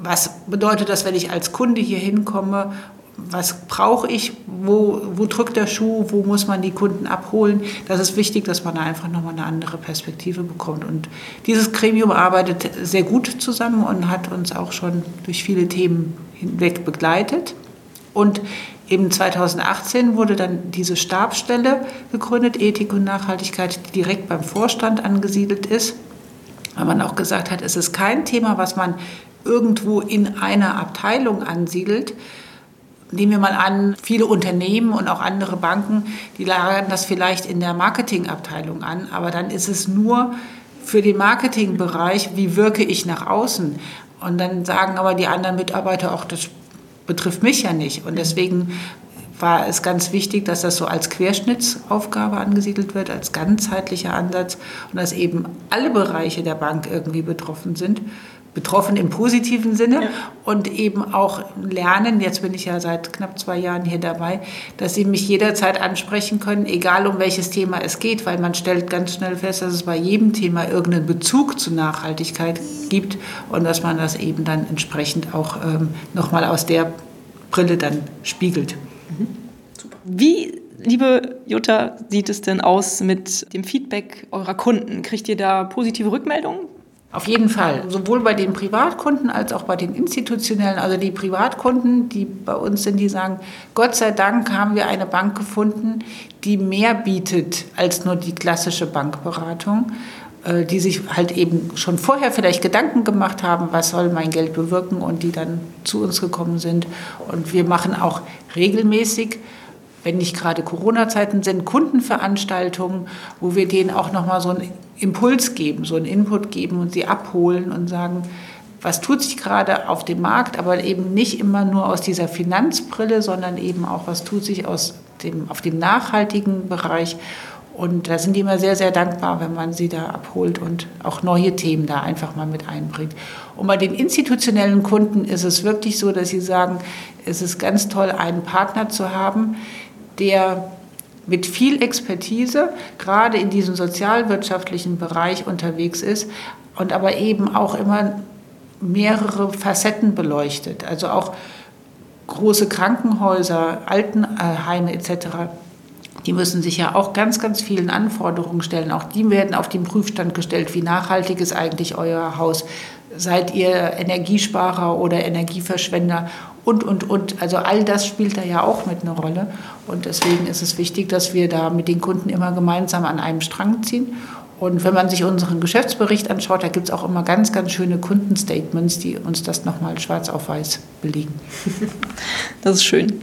was bedeutet das, wenn ich als Kunde hier hinkomme was brauche ich, wo, wo drückt der Schuh, wo muss man die Kunden abholen. Das ist wichtig, dass man da einfach nochmal eine andere Perspektive bekommt. Und dieses Gremium arbeitet sehr gut zusammen und hat uns auch schon durch viele Themen hinweg begleitet. Und eben 2018 wurde dann diese Stabsstelle gegründet, Ethik und Nachhaltigkeit, die direkt beim Vorstand angesiedelt ist, weil man auch gesagt hat, es ist kein Thema, was man irgendwo in einer Abteilung ansiedelt, Nehmen wir mal an, viele Unternehmen und auch andere Banken, die lagern das vielleicht in der Marketingabteilung an, aber dann ist es nur für den Marketingbereich, wie wirke ich nach außen. Und dann sagen aber die anderen Mitarbeiter auch, das betrifft mich ja nicht. Und deswegen war es ganz wichtig, dass das so als Querschnittsaufgabe angesiedelt wird, als ganzheitlicher Ansatz und dass eben alle Bereiche der Bank irgendwie betroffen sind betroffen im positiven Sinne ja. und eben auch lernen, jetzt bin ich ja seit knapp zwei Jahren hier dabei, dass sie mich jederzeit ansprechen können, egal um welches Thema es geht, weil man stellt ganz schnell fest, dass es bei jedem Thema irgendeinen Bezug zu Nachhaltigkeit gibt und dass man das eben dann entsprechend auch ähm, nochmal aus der Brille dann spiegelt. Mhm. Super. Wie Liebe Jutta, sieht es denn aus mit dem Feedback eurer Kunden? Kriegt ihr da positive Rückmeldungen? Auf jeden Fall, sowohl bei den Privatkunden als auch bei den institutionellen. Also die Privatkunden, die bei uns sind, die sagen, Gott sei Dank haben wir eine Bank gefunden, die mehr bietet als nur die klassische Bankberatung, äh, die sich halt eben schon vorher vielleicht Gedanken gemacht haben, was soll mein Geld bewirken und die dann zu uns gekommen sind. Und wir machen auch regelmäßig wenn nicht gerade Corona-Zeiten sind, Kundenveranstaltungen, wo wir denen auch nochmal so einen Impuls geben, so einen Input geben und sie abholen und sagen, was tut sich gerade auf dem Markt, aber eben nicht immer nur aus dieser Finanzbrille, sondern eben auch, was tut sich aus dem, auf dem nachhaltigen Bereich. Und da sind die immer sehr, sehr dankbar, wenn man sie da abholt und auch neue Themen da einfach mal mit einbringt. Und bei den institutionellen Kunden ist es wirklich so, dass sie sagen, es ist ganz toll, einen Partner zu haben, der mit viel Expertise gerade in diesem sozialwirtschaftlichen Bereich unterwegs ist und aber eben auch immer mehrere Facetten beleuchtet. Also auch große Krankenhäuser, Altenheime etc. Die müssen sich ja auch ganz, ganz vielen Anforderungen stellen. Auch die werden auf den Prüfstand gestellt. Wie nachhaltig ist eigentlich euer Haus? Seid ihr Energiesparer oder Energieverschwender? und, und, und. Also all das spielt da ja auch mit einer Rolle. Und deswegen ist es wichtig, dass wir da mit den Kunden immer gemeinsam an einem Strang ziehen. Und wenn man sich unseren Geschäftsbericht anschaut, da gibt es auch immer ganz, ganz schöne Kundenstatements, die uns das nochmal schwarz auf weiß belegen. Das ist schön.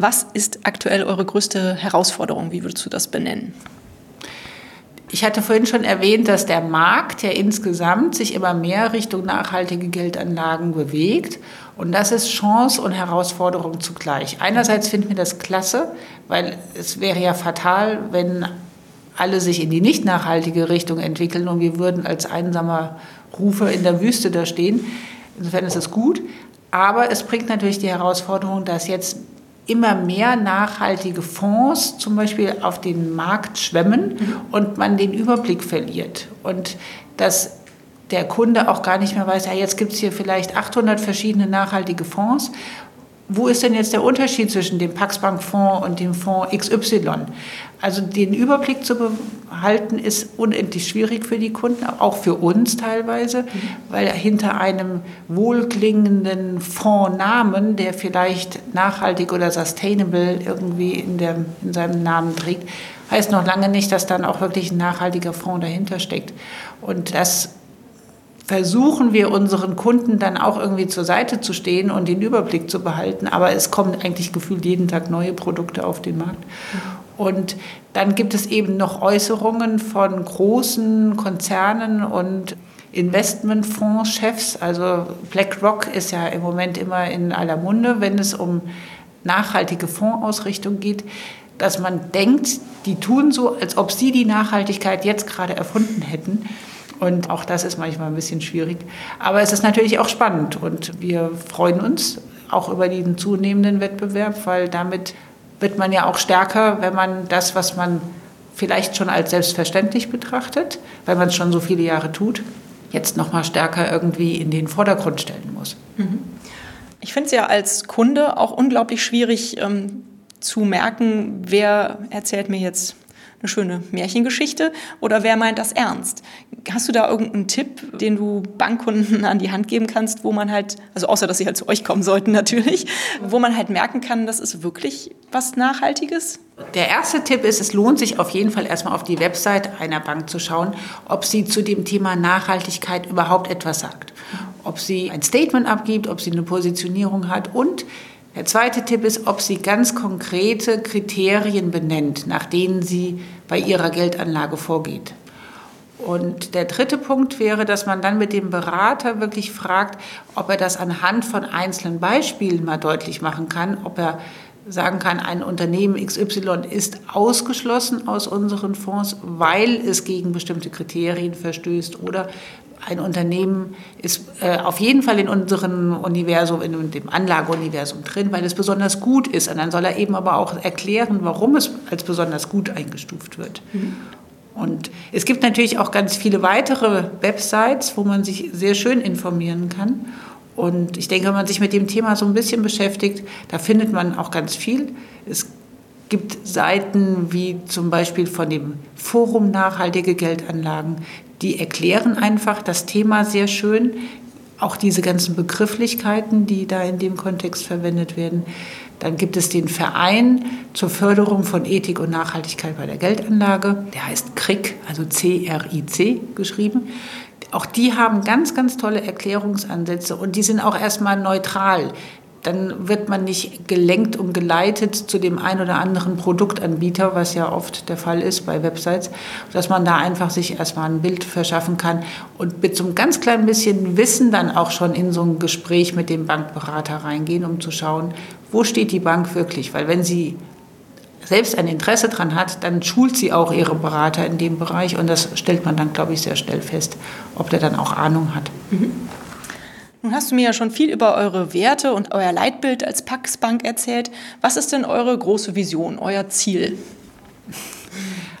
Was ist aktuell eure größte Herausforderung? Wie würdest du das benennen? Ich hatte vorhin schon erwähnt, dass der Markt ja insgesamt sich immer mehr Richtung nachhaltige Geldanlagen bewegt. Und das ist Chance und Herausforderung zugleich. Einerseits finden wir das klasse, weil es wäre ja fatal, wenn alle sich in die nicht nachhaltige Richtung entwickeln und wir würden als einsamer Rufer in der Wüste da stehen. Insofern ist es gut. Aber es bringt natürlich die Herausforderung, dass jetzt immer mehr nachhaltige Fonds zum Beispiel auf den Markt schwemmen mhm. und man den Überblick verliert. Und dass der Kunde auch gar nicht mehr weiß, ja, jetzt gibt es hier vielleicht 800 verschiedene nachhaltige Fonds wo ist denn jetzt der Unterschied zwischen dem Paxbank-Fonds und dem Fonds XY? Also den Überblick zu behalten ist unendlich schwierig für die Kunden, auch für uns teilweise, weil hinter einem wohlklingenden Fondsnamen, der vielleicht nachhaltig oder sustainable irgendwie in, der, in seinem Namen trägt, heißt noch lange nicht, dass dann auch wirklich ein nachhaltiger Fonds dahinter steckt. Und das versuchen wir unseren Kunden dann auch irgendwie zur Seite zu stehen und den Überblick zu behalten. Aber es kommen eigentlich gefühlt jeden Tag neue Produkte auf den Markt. Und dann gibt es eben noch Äußerungen von großen Konzernen und Investmentfondschefs. Also BlackRock ist ja im Moment immer in aller Munde, wenn es um nachhaltige Fondsausrichtung geht, dass man denkt, die tun so, als ob sie die Nachhaltigkeit jetzt gerade erfunden hätten. Und auch das ist manchmal ein bisschen schwierig. Aber es ist natürlich auch spannend und wir freuen uns auch über diesen zunehmenden Wettbewerb, weil damit wird man ja auch stärker, wenn man das, was man vielleicht schon als selbstverständlich betrachtet, weil man es schon so viele Jahre tut, jetzt noch mal stärker irgendwie in den Vordergrund stellen muss. Mhm. Ich finde es ja als Kunde auch unglaublich schwierig ähm, zu merken, wer erzählt mir jetzt eine schöne Märchengeschichte oder wer meint das ernst? Hast du da irgendeinen Tipp, den du Bankkunden an die Hand geben kannst, wo man halt, also außer dass sie halt zu euch kommen sollten natürlich, wo man halt merken kann, das ist wirklich was Nachhaltiges? Der erste Tipp ist, es lohnt sich auf jeden Fall erstmal auf die Website einer Bank zu schauen, ob sie zu dem Thema Nachhaltigkeit überhaupt etwas sagt. Ob sie ein Statement abgibt, ob sie eine Positionierung hat und der zweite Tipp ist, ob sie ganz konkrete Kriterien benennt, nach denen sie bei ihrer Geldanlage vorgeht. Und der dritte Punkt wäre, dass man dann mit dem Berater wirklich fragt, ob er das anhand von einzelnen Beispielen mal deutlich machen kann, ob er sagen kann, ein Unternehmen XY ist ausgeschlossen aus unseren Fonds, weil es gegen bestimmte Kriterien verstößt oder ein Unternehmen ist äh, auf jeden Fall in unserem Universum, in dem Anlageuniversum drin, weil es besonders gut ist. Und dann soll er eben aber auch erklären, warum es als besonders gut eingestuft wird. Mhm. Und es gibt natürlich auch ganz viele weitere Websites, wo man sich sehr schön informieren kann. Und ich denke, wenn man sich mit dem Thema so ein bisschen beschäftigt, da findet man auch ganz viel. Es gibt Seiten wie zum Beispiel von dem Forum Nachhaltige Geldanlagen, die erklären einfach das Thema sehr schön. Auch diese ganzen Begrifflichkeiten, die da in dem Kontext verwendet werden. Dann gibt es den Verein zur Förderung von Ethik und Nachhaltigkeit bei der Geldanlage. Der heißt CRIC, also C-R-I-C geschrieben. Auch die haben ganz, ganz tolle Erklärungsansätze und die sind auch erstmal neutral dann wird man nicht gelenkt und geleitet zu dem ein oder anderen Produktanbieter, was ja oft der Fall ist bei Websites, dass man da einfach sich erstmal ein Bild verschaffen kann und mit so einem ganz kleinen bisschen Wissen dann auch schon in so ein Gespräch mit dem Bankberater reingehen, um zu schauen, wo steht die Bank wirklich? Weil wenn sie selbst ein Interesse daran hat, dann schult sie auch ihre Berater in dem Bereich und das stellt man dann, glaube ich, sehr schnell fest, ob der dann auch Ahnung hat. Mhm. Nun hast du mir ja schon viel über eure Werte und euer Leitbild als Pax Bank erzählt. Was ist denn eure große Vision, euer Ziel?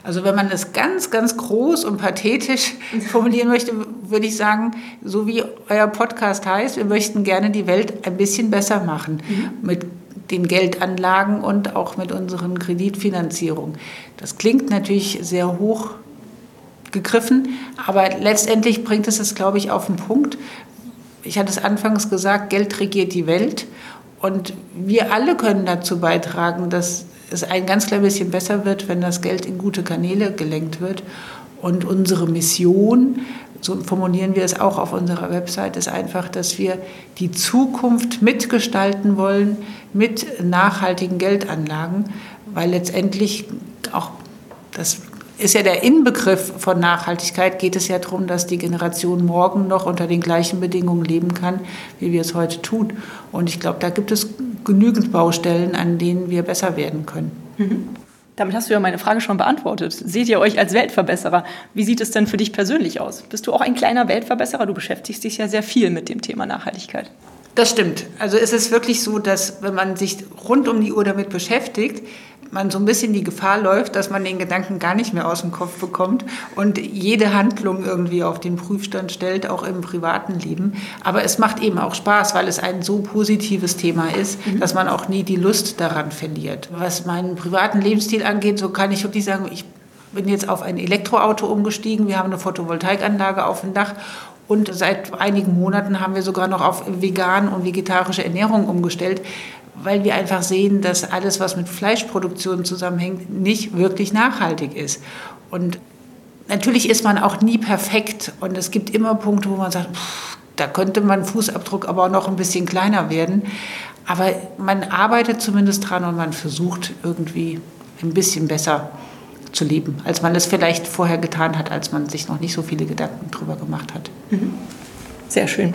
Also wenn man das ganz, ganz groß und pathetisch formulieren möchte, würde ich sagen, so wie euer Podcast heißt, wir möchten gerne die Welt ein bisschen besser machen mhm. mit den Geldanlagen und auch mit unseren Kreditfinanzierungen. Das klingt natürlich sehr hoch gegriffen, aber letztendlich bringt es es, glaube ich, auf den Punkt, ich hatte es anfangs gesagt, Geld regiert die Welt. Und wir alle können dazu beitragen, dass es ein ganz klein bisschen besser wird, wenn das Geld in gute Kanäle gelenkt wird. Und unsere Mission, so formulieren wir es auch auf unserer Website, ist einfach, dass wir die Zukunft mitgestalten wollen mit nachhaltigen Geldanlagen, weil letztendlich auch das ist ja der Inbegriff von Nachhaltigkeit, geht es ja darum, dass die Generation morgen noch unter den gleichen Bedingungen leben kann, wie wir es heute tun. Und ich glaube, da gibt es genügend Baustellen, an denen wir besser werden können. Mhm. Damit hast du ja meine Frage schon beantwortet. Seht ihr euch als Weltverbesserer? Wie sieht es denn für dich persönlich aus? Bist du auch ein kleiner Weltverbesserer? Du beschäftigst dich ja sehr viel mit dem Thema Nachhaltigkeit. Das stimmt. Also es ist wirklich so, dass wenn man sich rund um die Uhr damit beschäftigt, man so ein bisschen die Gefahr läuft, dass man den Gedanken gar nicht mehr aus dem Kopf bekommt und jede Handlung irgendwie auf den Prüfstand stellt, auch im privaten Leben. Aber es macht eben auch Spaß, weil es ein so positives Thema ist, mhm. dass man auch nie die Lust daran verliert. Was meinen privaten Lebensstil angeht, so kann ich wirklich sagen, ich bin jetzt auf ein Elektroauto umgestiegen. Wir haben eine Photovoltaikanlage auf dem Dach und seit einigen Monaten haben wir sogar noch auf vegan und vegetarische Ernährung umgestellt weil wir einfach sehen, dass alles, was mit Fleischproduktion zusammenhängt, nicht wirklich nachhaltig ist. Und natürlich ist man auch nie perfekt und es gibt immer Punkte, wo man sagt, pff, da könnte mein Fußabdruck aber auch noch ein bisschen kleiner werden. Aber man arbeitet zumindest dran und man versucht irgendwie ein bisschen besser zu leben, als man es vielleicht vorher getan hat, als man sich noch nicht so viele Gedanken drüber gemacht hat. Mhm. Sehr schön.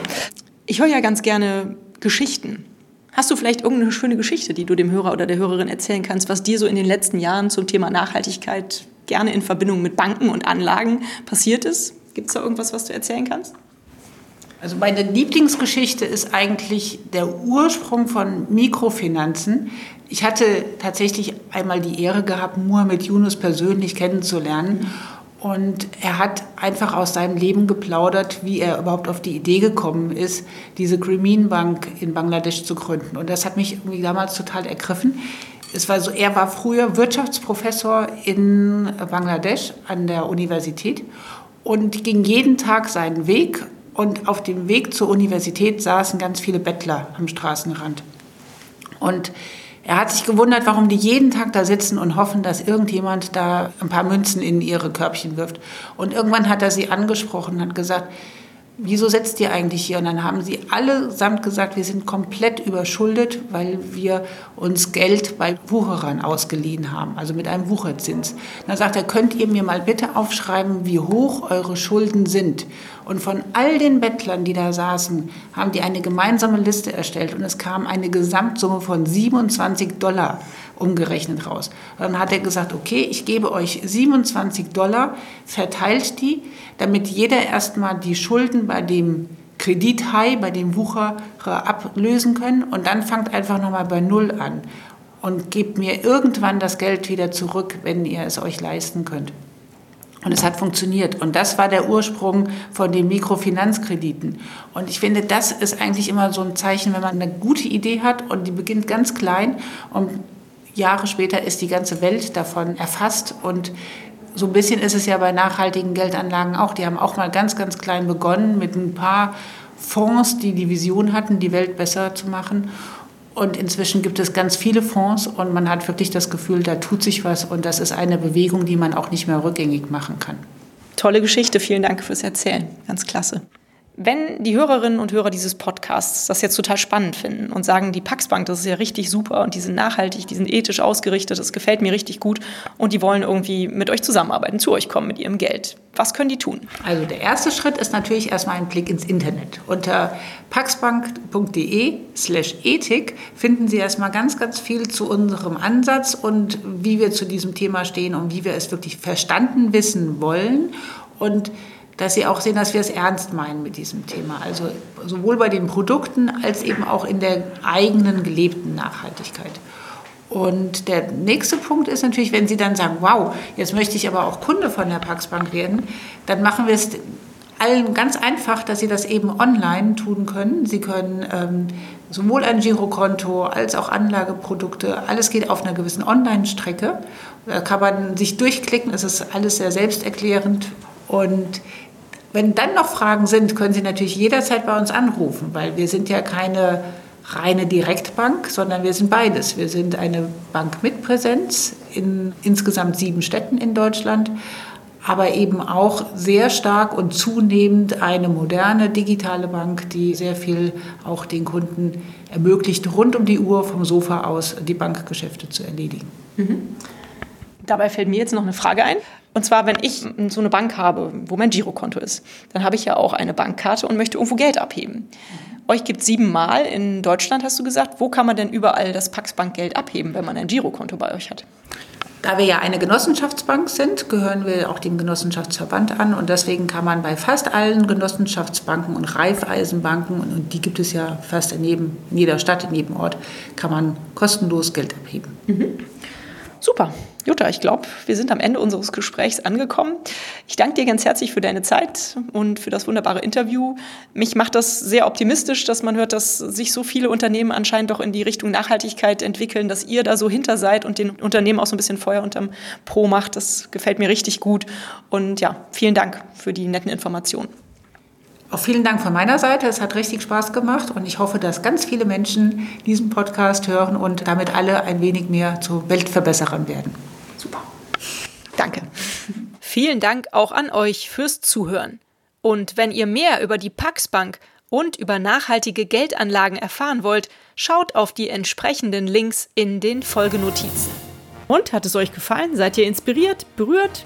Ich höre ja ganz gerne Geschichten. Hast du vielleicht irgendeine schöne Geschichte, die du dem Hörer oder der Hörerin erzählen kannst, was dir so in den letzten Jahren zum Thema Nachhaltigkeit gerne in Verbindung mit Banken und Anlagen passiert ist? Gibt es da irgendwas, was du erzählen kannst? Also meine Lieblingsgeschichte ist eigentlich der Ursprung von Mikrofinanzen. Ich hatte tatsächlich einmal die Ehre gehabt, Muhammad Yunus persönlich kennenzulernen. Und er hat einfach aus seinem Leben geplaudert, wie er überhaupt auf die Idee gekommen ist, diese Grameen Bank in Bangladesch zu gründen. Und das hat mich irgendwie damals total ergriffen. Es war so, er war früher Wirtschaftsprofessor in Bangladesch an der Universität und ging jeden Tag seinen Weg. Und auf dem Weg zur Universität saßen ganz viele Bettler am Straßenrand. Und er hat sich gewundert, warum die jeden Tag da sitzen und hoffen, dass irgendjemand da ein paar Münzen in ihre Körbchen wirft. Und irgendwann hat er sie angesprochen und hat gesagt, wieso setzt ihr eigentlich hier? Und dann haben sie allesamt gesagt, wir sind komplett überschuldet, weil wir uns Geld bei Wucherern ausgeliehen haben, also mit einem Wucherzins. Dann sagt er, könnt ihr mir mal bitte aufschreiben, wie hoch eure Schulden sind? Und von all den Bettlern, die da saßen, haben die eine gemeinsame Liste erstellt und es kam eine Gesamtsumme von 27 Dollar umgerechnet raus. Und dann hat er gesagt, okay, ich gebe euch 27 Dollar, verteilt die, damit jeder erstmal die Schulden bei dem Kredithai, bei dem Wucherer ablösen können und dann fangt einfach nochmal bei Null an und gebt mir irgendwann das Geld wieder zurück, wenn ihr es euch leisten könnt. Und es hat funktioniert. Und das war der Ursprung von den Mikrofinanzkrediten. Und ich finde, das ist eigentlich immer so ein Zeichen, wenn man eine gute Idee hat und die beginnt ganz klein und Jahre später ist die ganze Welt davon erfasst und so ein bisschen ist es ja bei nachhaltigen Geldanlagen auch. Die haben auch mal ganz, ganz klein begonnen mit ein paar Fonds, die die Vision hatten, die Welt besser zu machen. Und inzwischen gibt es ganz viele Fonds und man hat wirklich das Gefühl, da tut sich was und das ist eine Bewegung, die man auch nicht mehr rückgängig machen kann. Tolle Geschichte, vielen Dank fürs Erzählen. Ganz klasse. Wenn die Hörerinnen und Hörer dieses Podcasts das jetzt total spannend finden und sagen, die Paxbank, das ist ja richtig super und die sind nachhaltig, die sind ethisch ausgerichtet, das gefällt mir richtig gut und die wollen irgendwie mit euch zusammenarbeiten, zu euch kommen mit ihrem Geld. Was können die tun? Also der erste Schritt ist natürlich erstmal ein Blick ins Internet. Unter paxbank.de slash Ethik finden Sie erstmal ganz, ganz viel zu unserem Ansatz und wie wir zu diesem Thema stehen und wie wir es wirklich verstanden wissen wollen. Und dass sie auch sehen, dass wir es ernst meinen mit diesem Thema. Also sowohl bei den Produkten als eben auch in der eigenen gelebten Nachhaltigkeit. Und der nächste Punkt ist natürlich, wenn Sie dann sagen, wow, jetzt möchte ich aber auch Kunde von der Paxbank werden, dann machen wir es allen ganz einfach, dass Sie das eben online tun können. Sie können ähm, sowohl ein Girokonto als auch Anlageprodukte, alles geht auf einer gewissen Online-Strecke. Da kann man sich durchklicken, es ist alles sehr selbsterklärend und wenn dann noch Fragen sind, können Sie natürlich jederzeit bei uns anrufen, weil wir sind ja keine reine Direktbank, sondern wir sind beides. Wir sind eine Bank mit Präsenz in insgesamt sieben Städten in Deutschland, aber eben auch sehr stark und zunehmend eine moderne digitale Bank, die sehr viel auch den Kunden ermöglicht, rund um die Uhr vom Sofa aus die Bankgeschäfte zu erledigen. Mhm. Dabei fällt mir jetzt noch eine Frage ein. Und zwar, wenn ich so eine Bank habe, wo mein Girokonto ist, dann habe ich ja auch eine Bankkarte und möchte irgendwo Geld abheben. Euch gibt es siebenmal in Deutschland, hast du gesagt. Wo kann man denn überall das Paxbankgeld abheben, wenn man ein Girokonto bei euch hat? Da wir ja eine Genossenschaftsbank sind, gehören wir auch dem Genossenschaftsverband an und deswegen kann man bei fast allen Genossenschaftsbanken und Raiffeisenbanken, und die gibt es ja fast in, jedem, in jeder Stadt, in jedem Ort, kann man kostenlos Geld abheben. Mhm. Super. Jutta, ich glaube, wir sind am Ende unseres Gesprächs angekommen. Ich danke dir ganz herzlich für deine Zeit und für das wunderbare Interview. Mich macht das sehr optimistisch, dass man hört, dass sich so viele Unternehmen anscheinend doch in die Richtung Nachhaltigkeit entwickeln, dass ihr da so hinter seid und den Unternehmen auch so ein bisschen Feuer unterm Pro macht. Das gefällt mir richtig gut. Und ja, vielen Dank für die netten Informationen. Auch vielen Dank von meiner Seite. Es hat richtig Spaß gemacht und ich hoffe, dass ganz viele Menschen diesen Podcast hören und damit alle ein wenig mehr zu Weltverbesserern werden. Super. Danke. Vielen Dank auch an euch fürs Zuhören. Und wenn ihr mehr über die Paxbank und über nachhaltige Geldanlagen erfahren wollt, schaut auf die entsprechenden Links in den Folgenotizen. Und hat es euch gefallen? Seid ihr inspiriert, berührt?